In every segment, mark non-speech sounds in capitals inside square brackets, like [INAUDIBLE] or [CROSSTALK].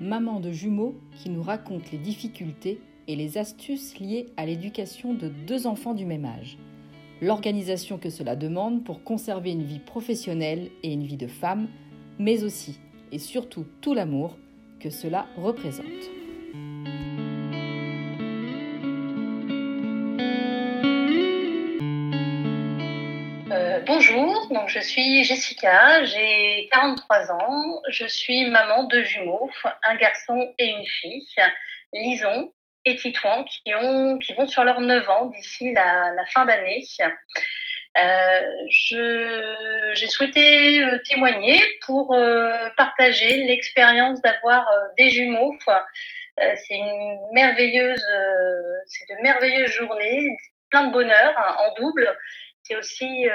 maman de jumeaux qui nous raconte les difficultés et les astuces liées à l'éducation de deux enfants du même âge, l'organisation que cela demande pour conserver une vie professionnelle et une vie de femme, mais aussi et surtout tout l'amour que cela représente. Donc je suis Jessica, j'ai 43 ans, je suis maman de jumeaux, un garçon et une fille, Lison et Titouan, qui, ont, qui vont sur leurs 9 ans d'ici la, fin d'année. Euh, j'ai souhaité euh, témoigner pour euh, partager l'expérience d'avoir des jumeaux. c'est une merveilleuse, c'est de merveilleuses journées, plein de bonheur hein, en double c'est aussi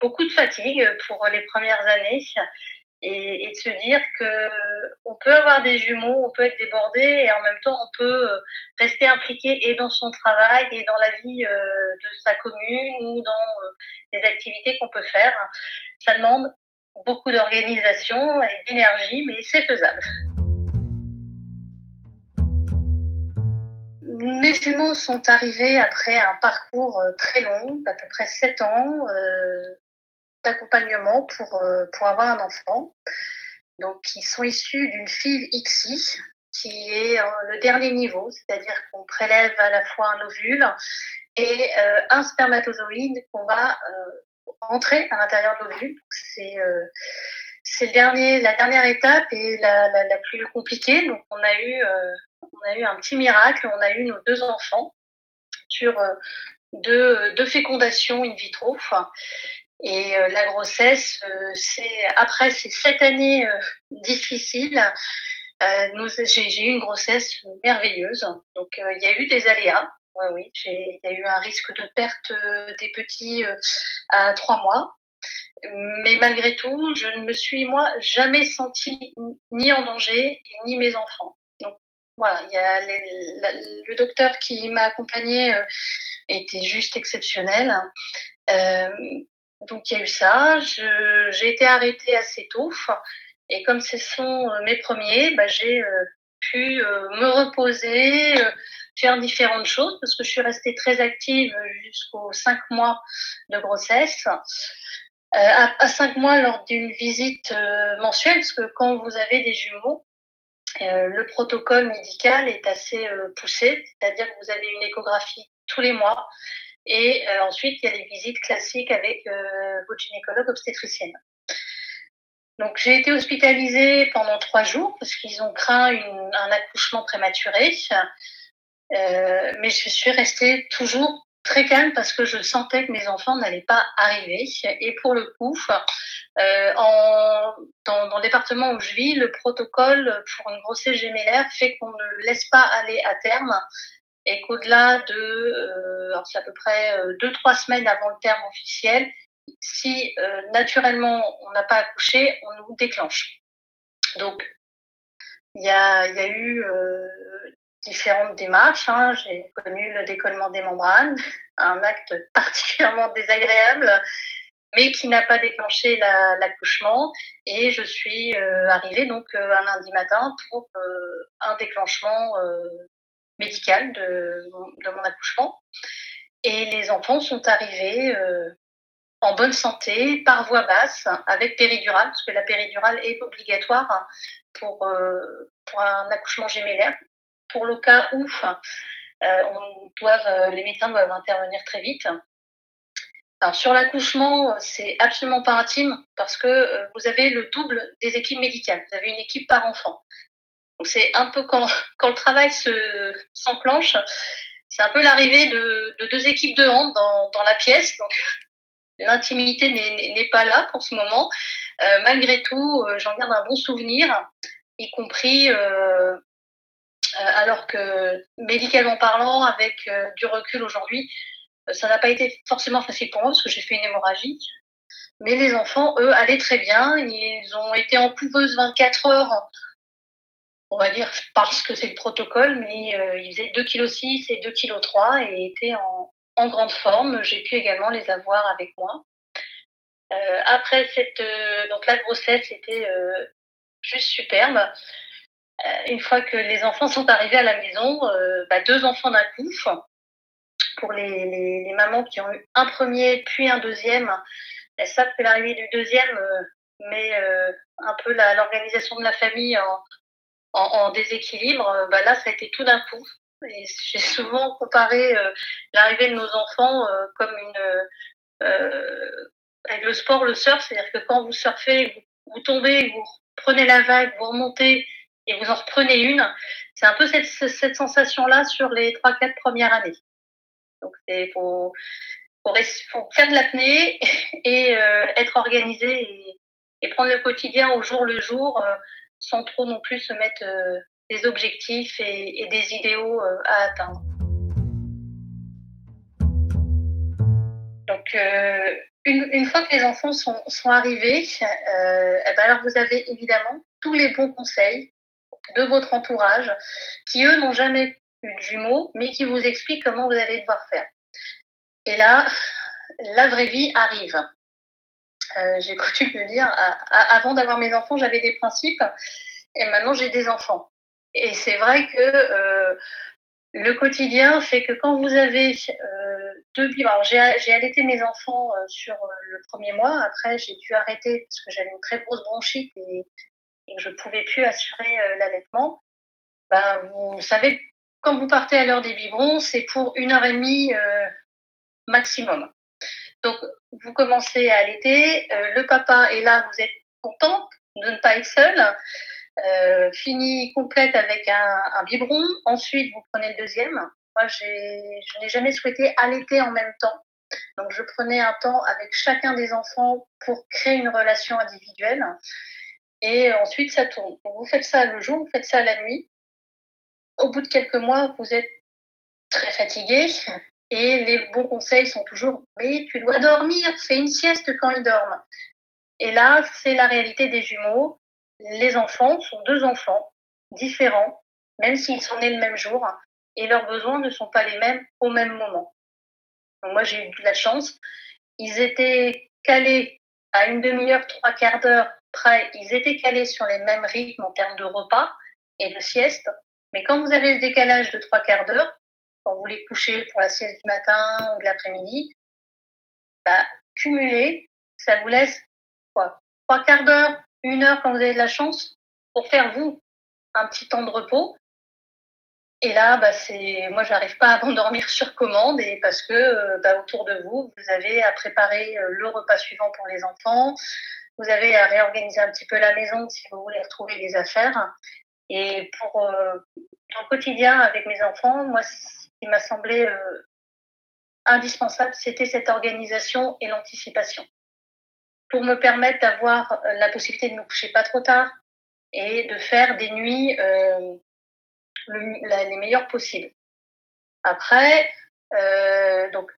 beaucoup de fatigue pour les premières années et, de se dire que on peut avoir des jumeaux, on peut être débordé et en même temps on peut euh, rester impliqué et dans son travail et dans la vie euh, de sa commune ou dans les activités qu'on peut faire. Ça demande beaucoup d'organisation et d'énergie, mais c'est faisable. mes jumeaux sont arrivés après un parcours euh, très long, à peu près sept ans euh, d'accompagnement pour, euh, pour avoir un enfant. Donc, ils sont issus d'une fille XI, qui est le dernier niveau, c'est-à-dire qu'on prélève à la fois un ovule et un spermatozoïde qu'on va entrer à l'intérieur de l'ovule. C'est dernier, la dernière étape et la, la, la, plus compliquée. Donc, on a eu, euh, on a eu un petit miracle. On a eu nos deux enfants sur euh, deux, deux, fécondations in vitro. Et euh, la grossesse, c'est après ces sept années difficiles, j'ai eu une grossesse merveilleuse. Donc, il y a eu des aléas. Oui, oui, il y a eu un risque de perte des petits à trois mois. Mais malgré tout, je ne me suis, moi, jamais sentie ni en danger, ni mes enfants. Donc, voilà, il y a le docteur qui m'a accompagnée euh, était juste exceptionnel. Euh, donc, il y a eu ça. J'ai été arrêtée assez tôt. Et comme ce sont euh, mes premiers, bah, j'ai pu me reposer, faire différentes choses parce que je suis restée très active jusqu'aux cinq mois de grossesse. Euh, à, cinq mois lors d'une visite euh, mensuelle, parce que quand vous avez des jumeaux, euh, le protocole médical est assez poussé, c'est-à-dire que vous avez une échographie tous les mois et ensuite il y a les visites classiques avec votre gynécologue obstétricienne. Donc j'ai été hospitalisée pendant trois jours parce qu'ils ont craint un accouchement prématuré, mais je suis restée toujours très calme parce que je sentais que mes enfants n'allaient pas arriver. Et pour le coup, euh, dans, dans, le département où je vis, le protocole pour une grossesse gémellaire fait qu'on ne laisse pas aller à terme et qu'au-delà de, euh, c'est à peu près euh, deux trois semaines avant le terme officiel, si euh, naturellement on n'a pas accouché, on nous déclenche. Donc il y a, eu euh, différentes démarches. Hein. J'ai connu le décollement des membranes, [LAUGHS] un acte particulièrement désagréable, mais qui n'a pas déclenché l'accouchement. et je suis euh, arrivée donc euh, un lundi matin pour euh, un déclenchement médical de, mon accouchement. Et les enfants sont arrivés en bonne santé, par voie basse, avec péridurale, parce que la péridurale est obligatoire pour, pour un accouchement gémellaire pour le cas où euh, on doit, euh, les médecins doivent intervenir très vite. Sur l'accouchement, c'est absolument pas intime parce que euh, vous avez le double des équipes médicales. Vous avez une équipe par enfant. C'est un peu quand, le travail se, s'enclenche, c'est un peu l'arrivée de, de, deux équipes de hand dans, la pièce. L'intimité n'est, pas là pour ce moment. Euh, malgré tout, j'en garde un bon souvenir, y compris alors que médicalement parlant, avec du recul aujourd'hui, ça n'a pas été forcément facile pour moi parce que j'ai fait une hémorragie. Mais les enfants, eux, allaient très bien. Ils ont été en couveuse 24 heures, on va dire, parce que c'est le protocole, mais ils faisaient 2,6 kg et 2,3 kg et étaient en, grande forme. J'ai pu également les avoir avec moi. Euh, après cette, euh, donc la grossesse était euh, juste superbe. une fois que les enfants sont arrivés à la maison, bah, deux enfants d'un coup. Pour les, les, mamans qui ont eu un premier puis un deuxième, elles savent que l'arrivée du deuxième met un peu l'organisation de la famille en, en, déséquilibre. Bah, là, ça a été tout d'un coup. J'ai souvent comparé l'arrivée de nos enfants comme une avec le sport, le surf, c'est-à-dire que quand vous surfez, vous, tombez, vous prenez la vague, vous remontez et vous en reprenez une, c'est un peu cette, sensation-là sur les 3-4 premières années. Donc, il faut, faire de l'apnée et euh, être organisé et, prendre le quotidien au jour le jour euh, sans trop non plus se mettre euh, des objectifs et, des idéaux à atteindre. Donc, une, fois que les enfants sont, arrivés, euh, eh ben alors vous avez évidemment tous les bons conseils de votre entourage qui, eux, n'ont jamais eu de jumeaux, mais qui vous expliquent comment vous allez devoir faire. Et là, la vraie vie arrive. Euh, j'ai coutume de dire, avant d'avoir mes enfants, j'avais des principes, et maintenant j'ai des enfants. Et c'est vrai que euh, le quotidien fait que quand vous avez j'ai, allaité mes enfants euh, sur euh, le premier mois. Après, j'ai dû arrêter parce que j'avais une très grosse bronchite et, que je ne pouvais plus assurer euh, l'allaitement. Ben, vous savez, quand vous partez à l'heure des biberons, c'est pour une heure et demie maximum. Donc, vous commencez à allaiter. le papa est là, vous êtes content de ne pas être seul. fini complète avec un, un biberon. Ensuite, vous prenez le deuxième. Moi, je n'ai jamais souhaité allaiter en même temps. Donc, je prenais un temps avec chacun des enfants pour créer une relation individuelle. Et ensuite, ça tourne. vous faites ça le jour, vous faites ça la nuit. Au bout de quelques mois, vous êtes très fatigué. Et les bons conseils sont toujours Mais tu dois dormir, fais une sieste quand ils dorment. Et là, c'est la réalité des jumeaux. Les enfants sont deux enfants différents, même s'ils sont nés le même jour et leurs besoins ne sont pas les mêmes au même moment. moi, j'ai eu de la chance. Ils étaient calés à une demi-heure, trois quarts d'heure près. Ils étaient calés sur les mêmes rythmes en termes de repas et de sieste. Mais quand vous avez le décalage de trois quarts d'heure, quand vous les couchez pour la sieste du matin ou de l'après-midi, bah, cumuler, ça vous laisse quoi Trois quarts d'heure, une heure quand vous avez de la chance pour faire vous un petit temps de repos et là, bah, c'est, moi, j'arrive pas à [LAUGHS] m'endormir sur commande et parce que euh, bah, autour de vous, vous avez à préparer euh, le repas suivant pour les enfants, vous avez à réorganiser un petit peu la maison si vous voulez retrouver les affaires. Et pour euh, le quotidien avec mes enfants, moi, qui m'a semblé euh, indispensable, c'était cette organisation et l'anticipation pour me permettre d'avoir la possibilité de me coucher pas trop tard et de faire des nuits les meilleurs possibles. Après, euh, donc,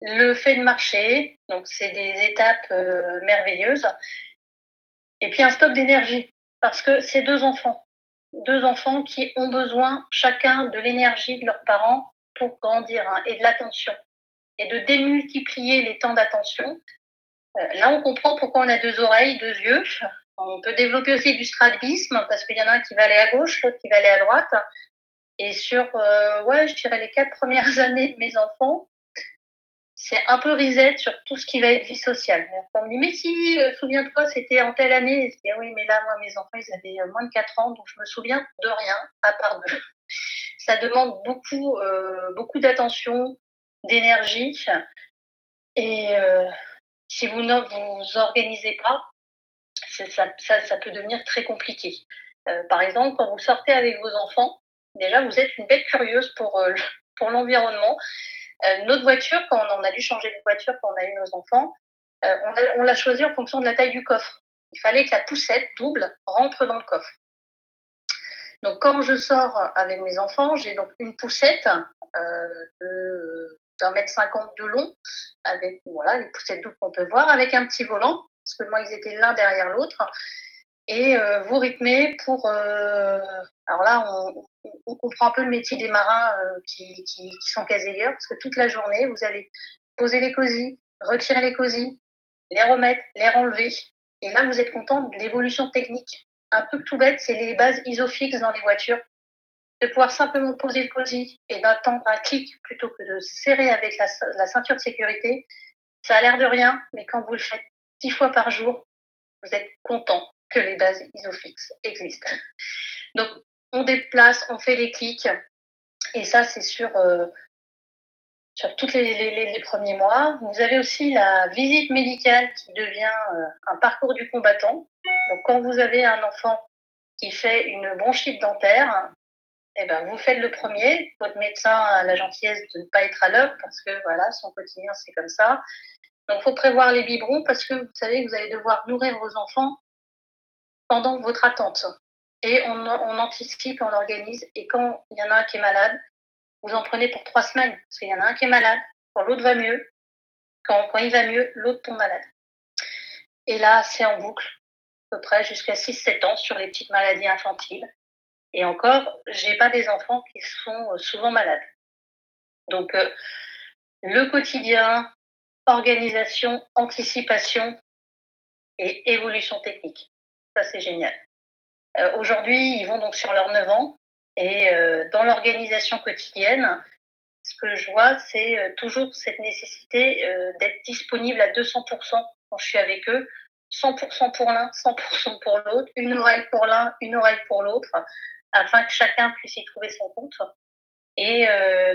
le fait de marcher, donc c'est des étapes euh, merveilleuses. Et puis un stock d'énergie, parce que c'est deux enfants, deux enfants qui ont besoin chacun de l'énergie de leurs parents pour grandir hein, et de l'attention et de démultiplier les temps d'attention. Euh, là, on comprend pourquoi on a deux oreilles, deux yeux, on peut développer aussi du strabisme parce qu'il y en a un qui va aller à gauche, l'autre qui va aller à droite. Et sur, euh, ouais, je dirais les quatre premières [LAUGHS] années de mes enfants, c'est un peu reset sur tout ce qui va être vie sociale. On me dit, mais si, euh, souviens-toi, c'était en telle année. Oui, mais là, moi, mes enfants, ils avaient euh, moins de 4 ans, donc je me souviens de rien, à part d'eux. [LAUGHS] Ça demande beaucoup, beaucoup d'attention, d'énergie. Et si vous ne vous organisez pas, ça, peut devenir très compliqué. Euh, par exemple, quand vous sortez avec vos enfants, déjà, vous êtes une bête curieuse euh, [LAUGHS] pour l'environnement. Euh, notre voiture, quand on a dû changer de voiture quand on a eu nos enfants, on l'a choisi en fonction de la taille du coffre. Il fallait que la poussette double rentre dans le coffre. Donc quand je sors avec mes enfants, j'ai donc une poussette d'un mètre cinquante de long, avec voilà les poussettes doubles qu'on peut voir, avec un petit volant, parce que moi ils étaient l'un derrière l'autre et euh, vous rythmez pour. Euh, alors là, on, on, comprend un peu le métier des marins euh, qui, qui, qui, sont parce que toute la journée, vous allez poser les cosy, retirer les cosy, les remettre, les renlever. Et là, vous êtes content de l'évolution technique. Un peu tout bête, c'est les bases isofixes dans les voitures. De pouvoir simplement poser le cosy et d'attendre un clic plutôt que de serrer avec la, la ceinture de sécurité. Ça a l'air de rien, mais quand vous le faites dix fois par jour, vous êtes content que les bases isofixes existent. Donc, on déplace, on fait les clics, et ça, c'est sur, euh, tous les, les, premiers mois. Vous avez aussi la visite médicale qui devient euh, un parcours du combattant. Donc, quand vous avez un enfant qui fait une bronchite dentaire, eh ben, vous faites le premier. Votre médecin a la gentillesse de ne pas être à l'heure parce que voilà, son quotidien, c'est comme ça. Donc, il faut prévoir les biberons parce que vous savez, vous allez devoir nourrir vos enfants pendant votre attente. Et on, on, anticipe, on organise. Et quand il y en a un qui est malade, vous en prenez pour trois semaines. Parce qu'il y en a un qui est malade, quand l'autre va mieux, quand, quand il va mieux, l'autre tombe malade. Et là, c'est en boucle, à peu près jusqu'à 6-7 ans sur les petites maladies infantiles. Et encore, j'ai pas des enfants qui sont euh, souvent malades. Donc, euh, le quotidien, organisation, anticipation et évolution technique c'est génial. Euh, aujourd'hui, ils vont donc sur leurs 9 ans et euh, dans l'organisation quotidienne, ce que je vois, c'est euh, toujours cette nécessité d'être disponible à 200% quand je suis avec eux, 100% pour l'un, 100% pour l'autre, une oreille pour l'un, une oreille pour l'autre, afin que chacun puisse y trouver son compte. Et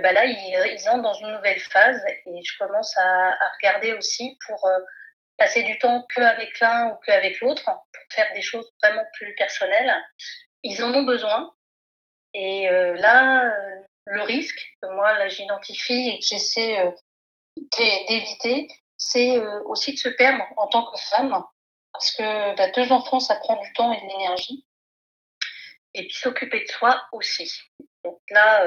bah là, ils, entrent dans une nouvelle phase et je commence à regarder aussi pour passer du temps qu'avec l'un ou qu'avec l'autre pour faire des choses vraiment plus personnelles. Ils en ont besoin. Et euh, là, euh, le risque que moi, là, j'identifie et que j'essaie euh, d'éviter, c'est aussi de se perdre en tant que femme. Parce que bah, deux enfants, ça prend du temps et de l'énergie. Et puis s'occuper de soi aussi. Donc là,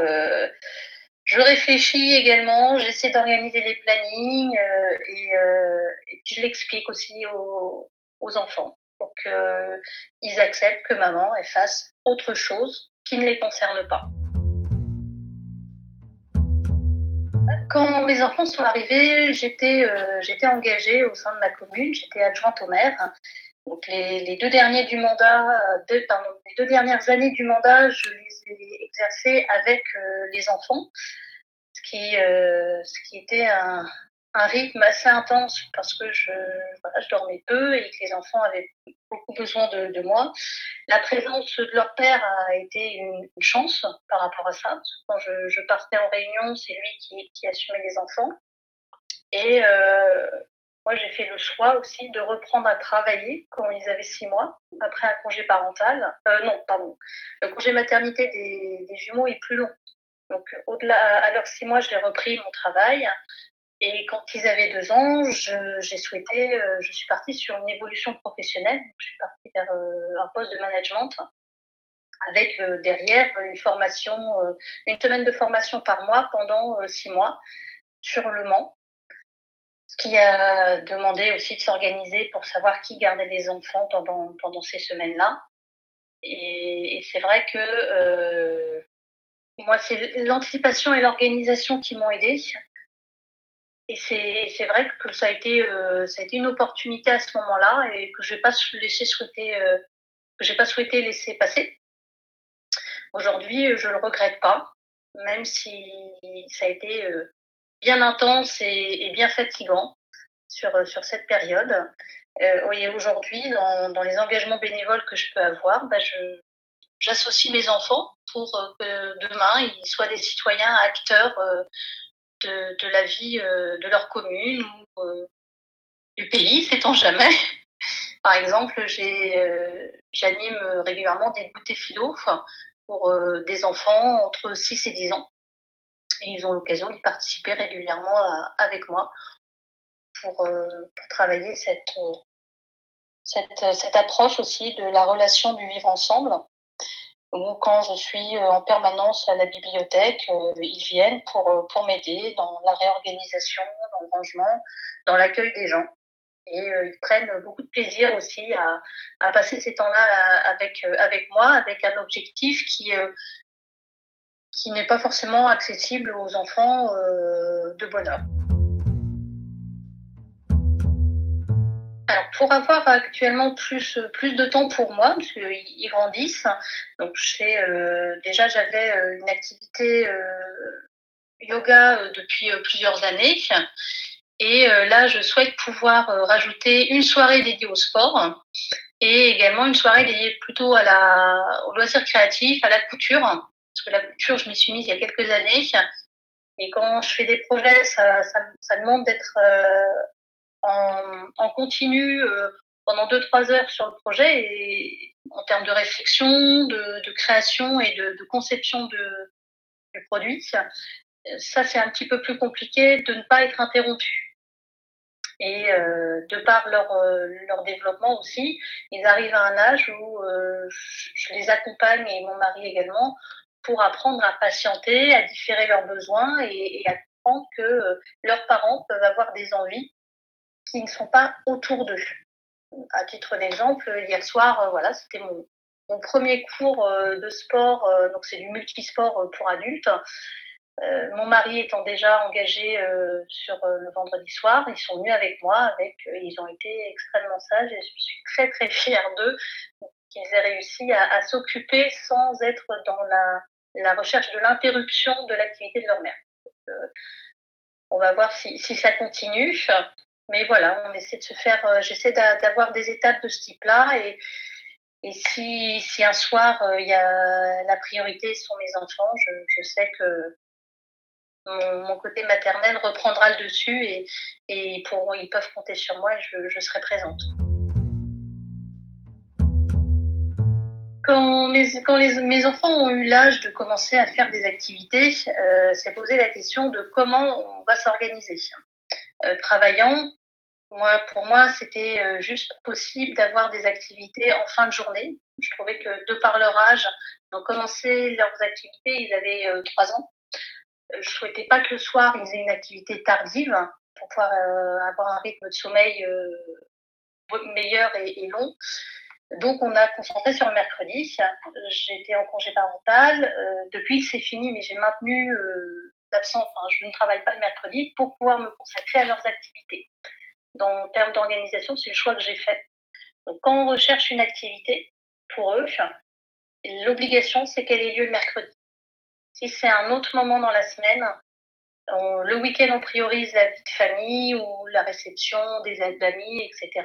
je réfléchis également, j'essaie d'organiser les plannings euh, et, euh, je l'explique aussi aux, enfants pour qu'ils acceptent que maman fasse autre chose qui ne les concerne pas. Quand mes enfants sont arrivés, euh, j'étais engagée au sein de ma commune, j'étais adjointe au maire. Donc les, deux derniers du mandat, pardon, les deux dernières années du mandat, je les ai exercées avec euh, les enfants, ce qui, euh, était un, rythme assez intense parce que je, dormais peu et que les enfants avaient beaucoup besoin de, moi. La présence de leur père a été une, chance par rapport à ça. Quand je, partais en réunion, c'est lui qui, assumait les enfants. Et euh, moi, j'ai fait le choix aussi de reprendre à travailler quand ils avaient six mois, après un congé parental. Euh, non, pardon. Le congé maternité des, jumeaux est plus long. Donc, au-delà, à leurs six mois, j'ai repris mon travail. Et quand ils avaient deux ans, j'ai souhaité, euh, je suis partie sur une évolution professionnelle. Je suis partie vers euh, un poste de management avec euh, derrière une formation, euh, une semaine de formation par mois pendant euh, six mois sur le Mans qui a demandé aussi de s'organiser pour savoir qui gardait les enfants pendant, pendant ces semaines-là. Et, et c'est vrai que euh, moi, c'est l'anticipation et l'organisation qui m'ont aidé. Et c'est vrai que ça a, été, euh, ça a été une opportunité à ce moment-là et que je n'ai pas euh, que pas souhaité laisser passer. Aujourd'hui, je le regrette pas, même si ça a été euh, bien intense et, bien fatigant sur, euh, sur cette période. Euh, aujourd'hui, dans, les engagements bénévoles que je peux avoir, bah je, j'associe mes enfants pour euh, que demain, ils soient des citoyens acteurs de, la vie de leur commune ou du pays, sait-on jamais. [LAUGHS] Par exemple, j'anime régulièrement des goûters philo pour des enfants entre 6 et 10 ans. Et ils ont l'occasion d'y participer régulièrement avec moi pour, euh, travailler cette, cette, cette, approche aussi de la relation du vivre ensemble. ou quand je suis en permanence à la bibliothèque, ils viennent pour, pour m'aider dans la réorganisation, dans le rangement, dans l'accueil des gens. Et ils prennent beaucoup de plaisir aussi à, à passer ces temps-là avec, avec moi, avec un objectif qui, qui n'est pas forcément accessible aux enfants de bonheur. Alors, pour avoir actuellement plus, plus de temps pour moi, parce qu'ils grandissent, donc euh, déjà j'avais euh, une activité euh, yoga depuis plusieurs années. Et là, je souhaite pouvoir rajouter une soirée dédiée au sport et également une soirée dédiée plutôt à la, au loisir créatif, à la couture. Parce que la couture, je m'y suis mise il y a quelques années. Et quand je fais des projets, ça, ça, demande d'être en, continu euh, pendant 2-3 heures sur le projet et en termes de réflexion, de, création et de, conception de, du produit. Ça, c'est un petit peu plus compliqué de ne pas être interrompu. Et euh, de par leur, euh, leur développement aussi, ils arrivent à un âge où je les accompagne et mon mari également pour apprendre à patienter, à différer leurs besoins et, à comprendre que leurs parents peuvent avoir des envies qui ne sont pas autour d'eux. À titre d'exemple, hier soir, euh, voilà, c'était mon, premier cours euh, de sport, euh, donc c'est du multisport pour adultes. mon mari étant déjà engagé sur le vendredi soir, ils sont venus avec moi, avec, ils ont été extrêmement sages et je suis très très fière d'eux qu'ils aient réussi à, s'occuper sans être dans la, la recherche de l'interruption de l'activité de leur mère. on va voir si, ça continue. Mais voilà, on essaie de se faire, euh, j'essaie d'avoir des étapes de ce type-là. Et, et si, un soir, euh, y a la priorité sont mes enfants, je, sais que mon, côté maternel reprendra le dessus et, et ils peuvent compter sur moi, je, je serai présente. Quand, mes, enfants ont eu l'âge de commencer à faire des activités, euh, c'est posé la question de comment on va s'organiser. Euh, travaillant, moi, pour moi, c'était euh, juste possible d'avoir des activités en fin de journée. Je trouvais que de par leur âge, ils ont commencé leurs activités, ils avaient euh, trois ans. Je souhaitais pas que le soir, ils aient une activité tardive pour pouvoir avoir un rythme de sommeil meilleur et, long. Donc, on a concentré sur le mercredi. J'étais en congé parental. depuis, c'est fini, mais j'ai maintenu d'absence, je ne travaille pas le mercredi pour pouvoir me consacrer à leurs activités. Dans, en termes d'organisation, c'est le choix que j'ai fait. Donc, quand on recherche une activité pour eux, l'obligation, c'est qu'elle ait lieu le mercredi. Si c'est un autre moment dans la semaine, le week-end, on priorise la vie de famille ou la réception des aides d'amis, etc.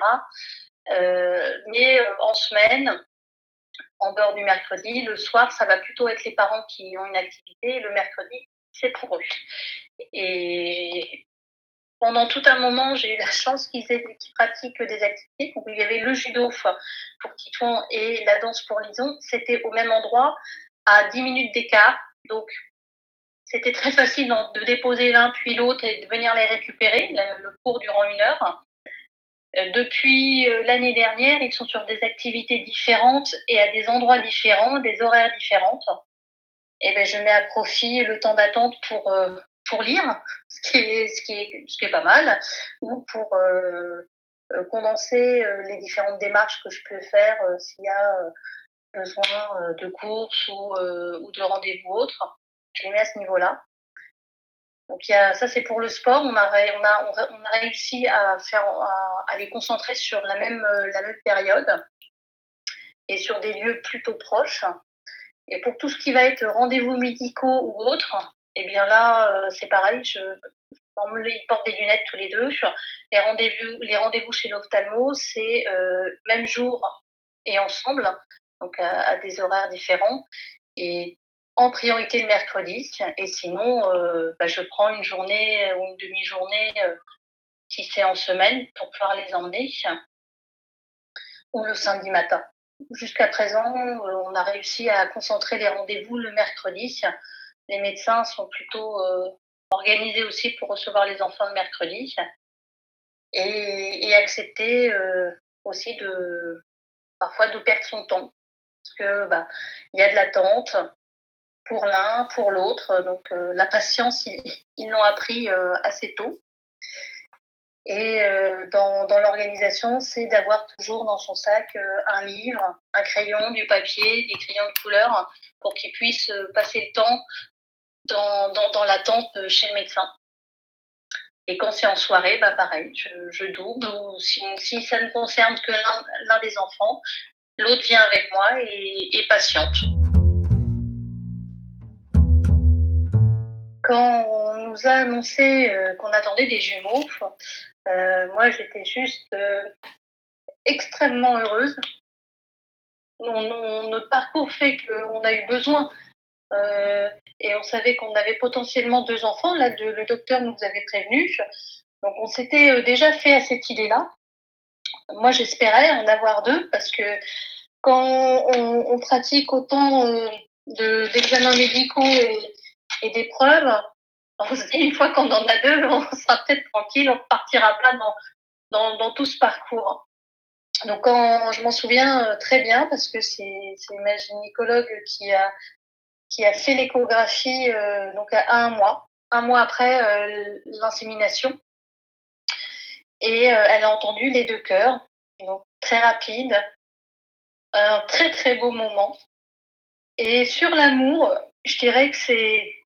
Euh, mais euh, en semaine, en dehors du mercredi, le soir, ça va plutôt être les parents qui ont une activité. Le mercredi, c'est pour eux. Et pendant tout un moment, j'ai eu la chance qu'ils pratiquent des activités. Donc, il y avait le judo pour Titouan et la danse pour Lison. C'était au même endroit, à 10 minutes d'écart. Donc, c'était très facile de déposer l'un puis l'autre et de venir les récupérer, le cours durant une heure. Euh, depuis euh, l'année dernière, ils sont sur des activités différentes et à des endroits différents, des horaires différents et ben, je mets à profit le temps d'attente pour, euh, pour lire, ce qui, est, ce, qui est, ce qui est pas mal, ou pour condenser les différentes démarches que je peux faire s'il y a besoin de courses ou, ou de rendez-vous autres. Je les mets à ce niveau-là. Donc ça c'est pour le sport. On a, réussi à à, à, les concentrer sur la même, la même période et sur des lieux plutôt proches. Et pour tout ce qui va être rendez-vous médicaux ou autres, eh bien là, euh, c'est pareil. Ils portent des lunettes tous les deux. Les rendez-vous, chez l'ophtalmo, c'est euh, même jour et ensemble, donc à, des horaires différents. Et priorité le mercredi. Et sinon, euh, bah, je prends une journée ou une demi-journée, si c'est en semaine, pour pouvoir les emmener, ou le samedi matin. Jusqu'à présent, euh, on a réussi à concentrer les rendez-vous le mercredi. Les médecins sont plutôt euh, organisés aussi pour recevoir les enfants le mercredi et, accepter euh, aussi de parfois de perdre son temps. parce que bah, il y a de l'attente pour l'un, pour l'autre. Donc la patience, ils l'ont appris assez tôt. Et euh, dans, l'organisation, c'est d'avoir toujours dans son sac euh, un livre, un crayon, du papier, des crayons de couleur pour qu'il puisse euh, passer le temps dans, l'attente chez le médecin. Et quand c'est en soirée, bah pareil, je, double. Ou si, ça ne concerne que l'un des enfants, l'autre vient avec moi et patiente. Quand on nous a annoncé qu'on attendait des jumeaux, euh, moi, j'étais juste euh, extrêmement heureuse. notre parcours fait qu'on a eu besoin euh, et on savait qu'on avait potentiellement deux enfants. Là, le docteur nous avait prévenu. Donc, on s'était déjà fait à cette idée-là. Moi, j'espérais en avoir deux parce que quand on, pratique autant d'examens médicaux et, et se dit, une fois qu'on en a deux, on sera peut-être tranquille, on ne partira pas dans, dans, tout ce parcours. Donc, je m'en souviens euh, très bien parce que c'est ma gynécologue qui a, qui a fait l'échographie euh, donc à un mois, un mois après euh, l'insémination. Et elle a entendu les deux cœurs, donc très rapide, un très très beau moment. Et sur l'amour, je dirais que c'est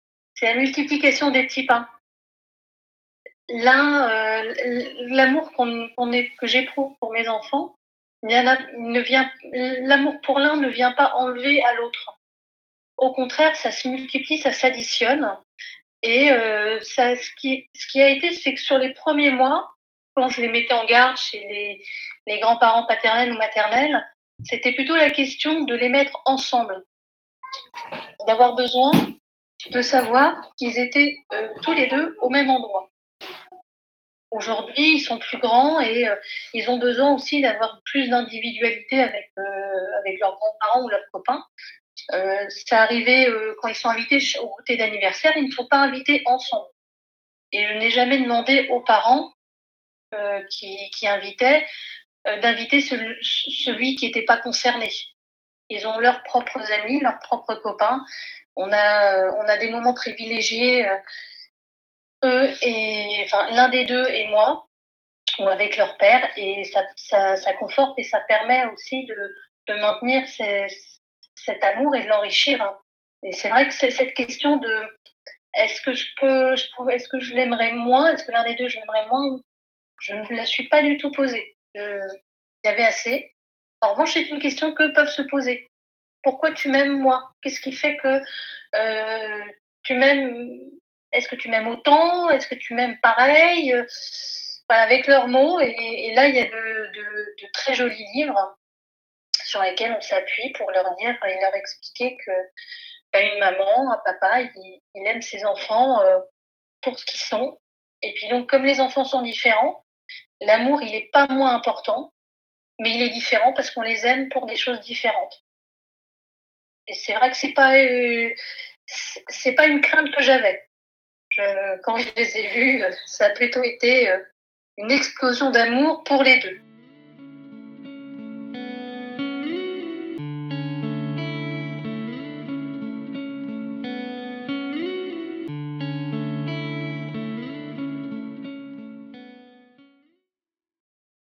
c'est la multiplication des pains. L'un, euh, l'amour que j'éprouve pour mes enfants, l'amour pour l'un ne vient pas enlever à l'autre. Au contraire, ça se multiplie, ça s'additionne. Et euh, ça, ce, qui, ce qui a été, c'est que sur les premiers mois, quand je les mettais en garde chez les, les grands-parents paternels ou maternels, c'était plutôt la question de les mettre ensemble, d'avoir besoin de savoir qu'ils étaient euh, tous les deux au même endroit. Aujourd'hui, ils sont plus grands et euh, ils ont besoin aussi d'avoir plus d'individualité avec, euh, avec leurs grands-parents ou leurs copains. ça arrivait quand ils sont invités au goûter d'anniversaire, ils ne sont pas invités ensemble. Et je n'ai jamais demandé aux parents qui, qui, invitaient d'inviter celui, celui qui n'était pas concerné. Ils ont leurs propres amis, leurs propres copains, on a, euh, on a des moments privilégiés, euh, eux et enfin l'un des deux et moi, ou avec leur père, et ça, ça, ça conforte et ça permet aussi de, de maintenir cet amour et de l'enrichir. Hein. Et c'est vrai que c'est cette question de est-ce que je peux, je est-ce que je l'aimerais moins, est-ce que l'un des deux je l'aimerais moins, je ne la suis pas du tout posée. Il y avait assez. En revanche, c'est une question que peuvent se poser pourquoi tu m'aimes moi? Qu'est-ce qui fait que euh, tu m'aimes Est-ce que tu m'aimes autant? Est-ce que tu m'aimes pareil? Avec leurs mots. Et, là, il y a de, très jolis livres sur lesquels on s'appuie pour leur dire et leur expliquer que bah, maman, un papa, il, aime ses enfants euh, pour ce qu'ils sont. Et puis donc, comme les enfants sont différents, l'amour, il n'est pas moins important, mais il est différent parce qu'on les aime pour des choses différentes. Et c'est vrai que c'est pas euh, c'est pas une crainte que j'avais. quand je les ai vus, ça a plutôt été euh, une explosion d'amour pour les deux.